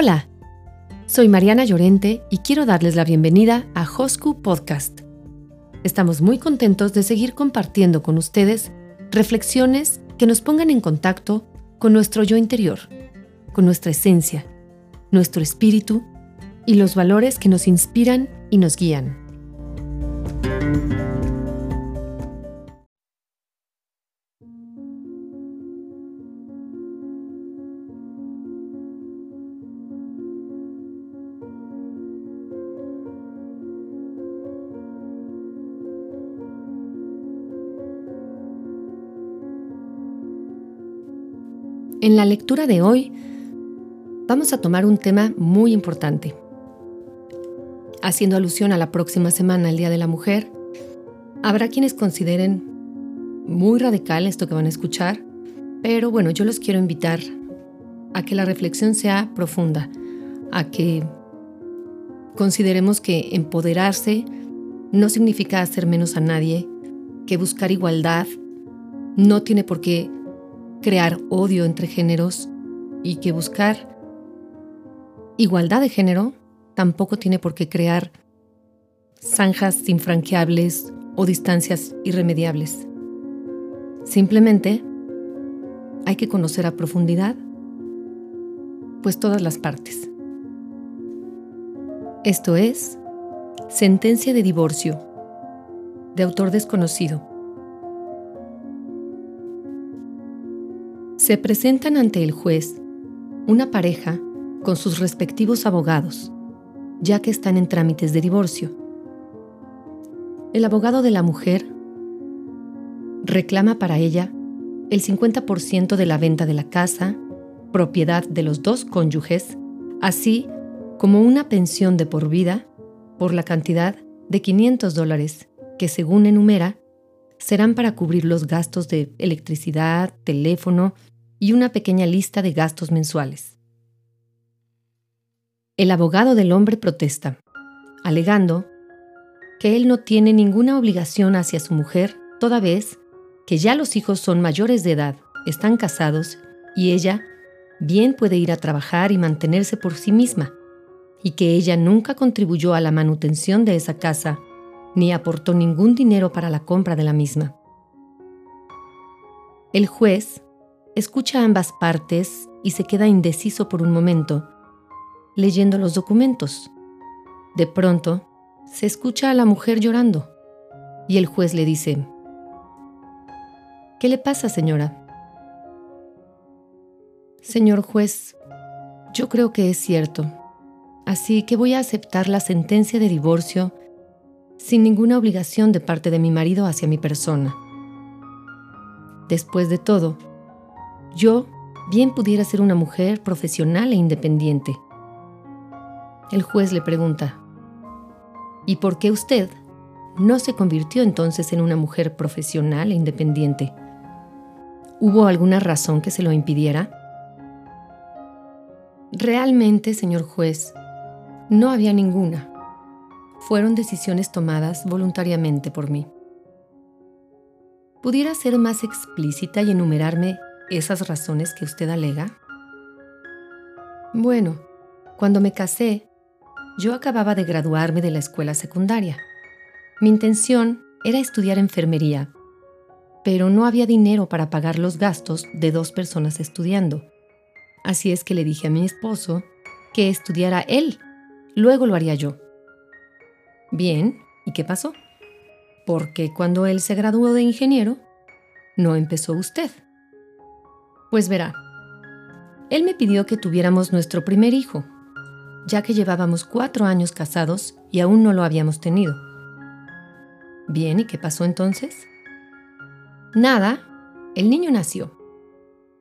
Hola, soy Mariana Llorente y quiero darles la bienvenida a Hosku Podcast. Estamos muy contentos de seguir compartiendo con ustedes reflexiones que nos pongan en contacto con nuestro yo interior, con nuestra esencia, nuestro espíritu y los valores que nos inspiran y nos guían. En la lectura de hoy vamos a tomar un tema muy importante. Haciendo alusión a la próxima semana, el Día de la Mujer, habrá quienes consideren muy radical esto que van a escuchar, pero bueno, yo los quiero invitar a que la reflexión sea profunda, a que consideremos que empoderarse no significa hacer menos a nadie, que buscar igualdad no tiene por qué crear odio entre géneros y que buscar igualdad de género tampoco tiene por qué crear zanjas infranqueables o distancias irremediables. Simplemente hay que conocer a profundidad pues todas las partes. Esto es Sentencia de divorcio de autor desconocido. Se presentan ante el juez una pareja con sus respectivos abogados, ya que están en trámites de divorcio. El abogado de la mujer reclama para ella el 50% de la venta de la casa, propiedad de los dos cónyuges, así como una pensión de por vida por la cantidad de 500 dólares que, según enumera, serán para cubrir los gastos de electricidad, teléfono y una pequeña lista de gastos mensuales. El abogado del hombre protesta, alegando que él no tiene ninguna obligación hacia su mujer, toda vez que ya los hijos son mayores de edad, están casados y ella bien puede ir a trabajar y mantenerse por sí misma, y que ella nunca contribuyó a la manutención de esa casa, ni aportó ningún dinero para la compra de la misma. El juez escucha ambas partes y se queda indeciso por un momento, leyendo los documentos. De pronto, se escucha a la mujer llorando y el juez le dice, ¿Qué le pasa, señora? Señor juez, yo creo que es cierto, así que voy a aceptar la sentencia de divorcio sin ninguna obligación de parte de mi marido hacia mi persona. Después de todo, yo bien pudiera ser una mujer profesional e independiente. El juez le pregunta, ¿y por qué usted no se convirtió entonces en una mujer profesional e independiente? ¿Hubo alguna razón que se lo impidiera? Realmente, señor juez, no había ninguna. Fueron decisiones tomadas voluntariamente por mí. ¿Pudiera ser más explícita y enumerarme esas razones que usted alega? Bueno, cuando me casé, yo acababa de graduarme de la escuela secundaria. Mi intención era estudiar enfermería, pero no había dinero para pagar los gastos de dos personas estudiando. Así es que le dije a mi esposo que estudiara él, luego lo haría yo. Bien, ¿y qué pasó? Porque cuando él se graduó de ingeniero, no empezó usted. Pues verá, él me pidió que tuviéramos nuestro primer hijo, ya que llevábamos cuatro años casados y aún no lo habíamos tenido. Bien, ¿y qué pasó entonces? Nada, el niño nació,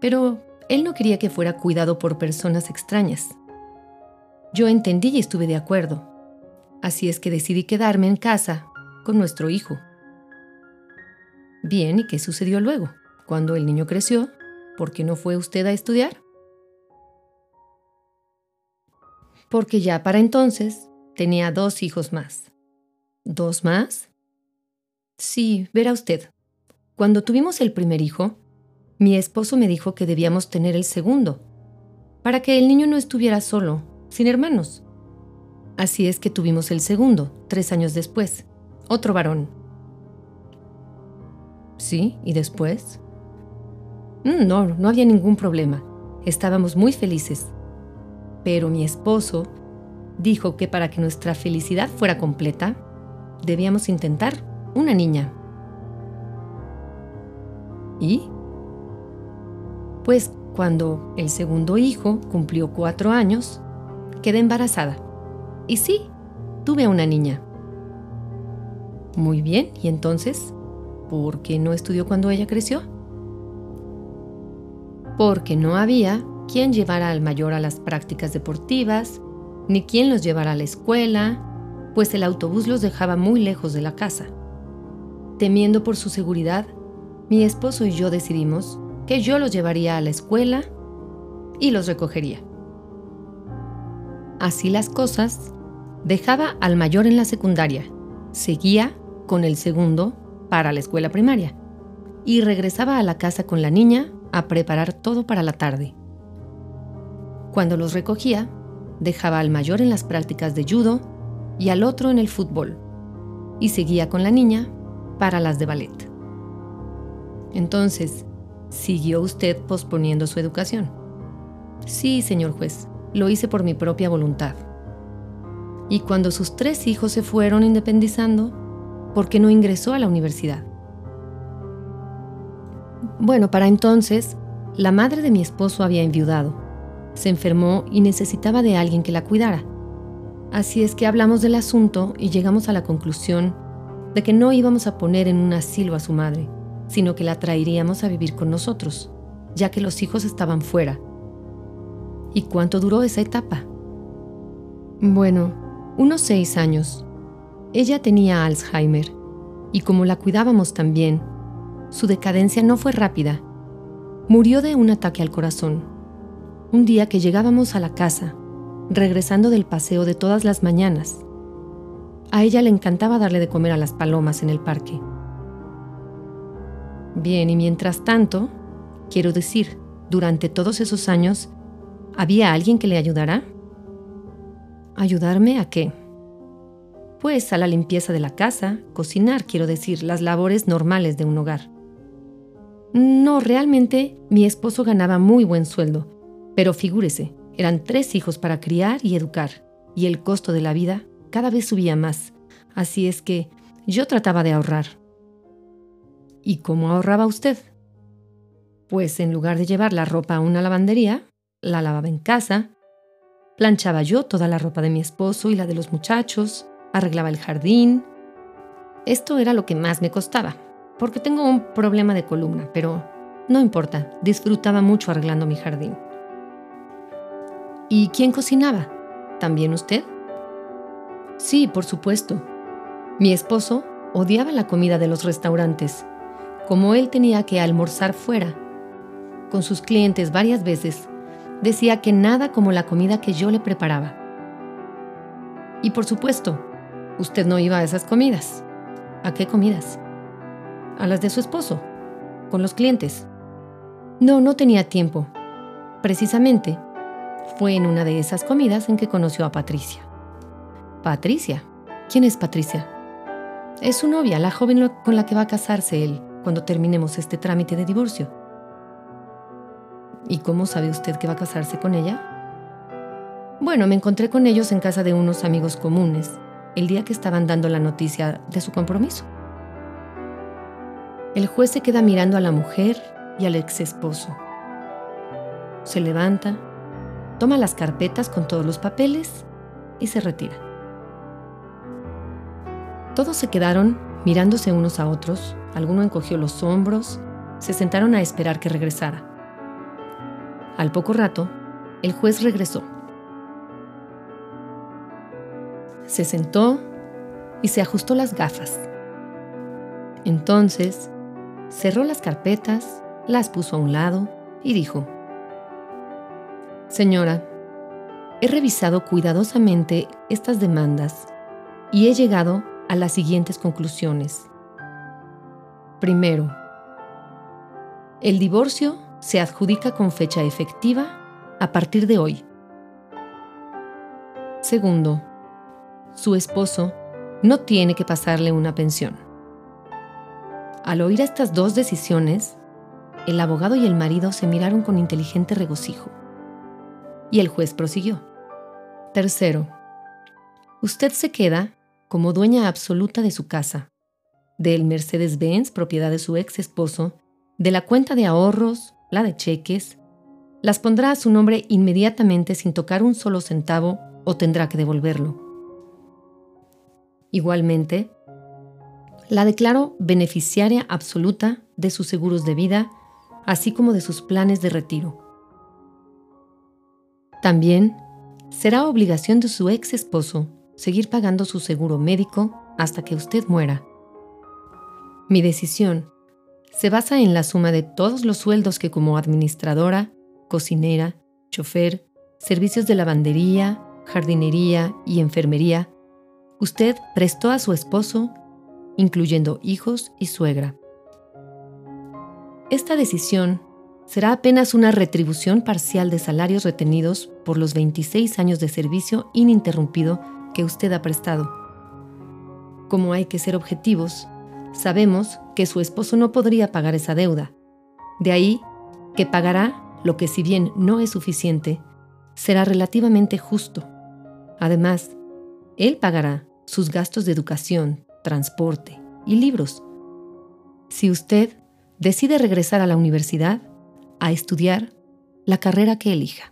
pero él no quería que fuera cuidado por personas extrañas. Yo entendí y estuve de acuerdo, así es que decidí quedarme en casa con nuestro hijo. Bien, ¿y qué sucedió luego? Cuando el niño creció, ¿Por qué no fue usted a estudiar? Porque ya para entonces tenía dos hijos más. ¿Dos más? Sí, verá usted. Cuando tuvimos el primer hijo, mi esposo me dijo que debíamos tener el segundo. para que el niño no estuviera solo, sin hermanos. Así es que tuvimos el segundo, tres años después, otro varón. Sí, ¿y después? Mm, no, no había ningún problema. Estábamos muy felices. Pero mi esposo dijo que para que nuestra felicidad fuera completa, debíamos intentar una niña. ¿Y? Pues cuando el segundo hijo cumplió cuatro años, quedé embarazada. Y sí, tuve a una niña. Muy bien, ¿y entonces? ¿Por qué no estudió cuando ella creció? Porque no había quien llevara al mayor a las prácticas deportivas, ni quien los llevara a la escuela, pues el autobús los dejaba muy lejos de la casa. Temiendo por su seguridad, mi esposo y yo decidimos que yo los llevaría a la escuela y los recogería. Así las cosas, dejaba al mayor en la secundaria, seguía con el segundo para la escuela primaria y regresaba a la casa con la niña a preparar todo para la tarde. Cuando los recogía, dejaba al mayor en las prácticas de judo y al otro en el fútbol, y seguía con la niña para las de ballet. Entonces, ¿siguió usted posponiendo su educación? Sí, señor juez, lo hice por mi propia voluntad. Y cuando sus tres hijos se fueron independizando, ¿por qué no ingresó a la universidad? Bueno, para entonces, la madre de mi esposo había enviudado. Se enfermó y necesitaba de alguien que la cuidara. Así es que hablamos del asunto y llegamos a la conclusión de que no íbamos a poner en un asilo a su madre, sino que la traeríamos a vivir con nosotros, ya que los hijos estaban fuera. ¿Y cuánto duró esa etapa? Bueno, unos seis años. Ella tenía Alzheimer, y como la cuidábamos también, su decadencia no fue rápida. Murió de un ataque al corazón. Un día que llegábamos a la casa, regresando del paseo de todas las mañanas, a ella le encantaba darle de comer a las palomas en el parque. Bien, y mientras tanto, quiero decir, durante todos esos años, ¿había alguien que le ayudara? ¿Ayudarme a qué? Pues a la limpieza de la casa, cocinar, quiero decir, las labores normales de un hogar. No, realmente mi esposo ganaba muy buen sueldo, pero figúrese, eran tres hijos para criar y educar, y el costo de la vida cada vez subía más, así es que yo trataba de ahorrar. ¿Y cómo ahorraba usted? Pues en lugar de llevar la ropa a una lavandería, la lavaba en casa, planchaba yo toda la ropa de mi esposo y la de los muchachos, arreglaba el jardín. Esto era lo que más me costaba, porque tengo un problema de columna, pero no importa, disfrutaba mucho arreglando mi jardín. ¿Y quién cocinaba? ¿También usted? Sí, por supuesto. Mi esposo odiaba la comida de los restaurantes como él tenía que almorzar fuera con sus clientes varias veces, decía que nada como la comida que yo le preparaba. Y por supuesto, usted no iba a esas comidas. ¿A qué comidas? A las de su esposo, con los clientes. No, no tenía tiempo. Precisamente, fue en una de esas comidas en que conoció a Patricia. Patricia. ¿Quién es Patricia? Es su novia, la joven con la que va a casarse él cuando terminemos este trámite de divorcio. ¿Y cómo sabe usted que va a casarse con ella? Bueno, me encontré con ellos en casa de unos amigos comunes, el día que estaban dando la noticia de su compromiso. El juez se queda mirando a la mujer y al ex esposo. Se levanta, toma las carpetas con todos los papeles y se retira. Todos se quedaron mirándose unos a otros Alguno encogió los hombros, se sentaron a esperar que regresara. Al poco rato, el juez regresó. Se sentó y se ajustó las gafas. Entonces, cerró las carpetas, las puso a un lado y dijo, Señora, he revisado cuidadosamente estas demandas y he llegado a las siguientes conclusiones. Primero, el divorcio se adjudica con fecha efectiva a partir de hoy. Segundo, su esposo no tiene que pasarle una pensión. Al oír estas dos decisiones, el abogado y el marido se miraron con inteligente regocijo. Y el juez prosiguió. Tercero, usted se queda como dueña absoluta de su casa, del Mercedes-Benz, propiedad de su ex esposo, de la cuenta de ahorros, la de cheques, las pondrá a su nombre inmediatamente sin tocar un solo centavo o tendrá que devolverlo. Igualmente, la declaro beneficiaria absoluta de sus seguros de vida, así como de sus planes de retiro. También será obligación de su ex esposo seguir pagando su seguro médico hasta que usted muera. Mi decisión se basa en la suma de todos los sueldos que como administradora, cocinera, chofer, servicios de lavandería, jardinería y enfermería, usted prestó a su esposo, incluyendo hijos y suegra. Esta decisión será apenas una retribución parcial de salarios retenidos por los 26 años de servicio ininterrumpido que usted ha prestado. Como hay que ser objetivos, sabemos que su esposo no podría pagar esa deuda. De ahí que pagará lo que si bien no es suficiente, será relativamente justo. Además, él pagará sus gastos de educación, transporte y libros. Si usted decide regresar a la universidad a estudiar la carrera que elija.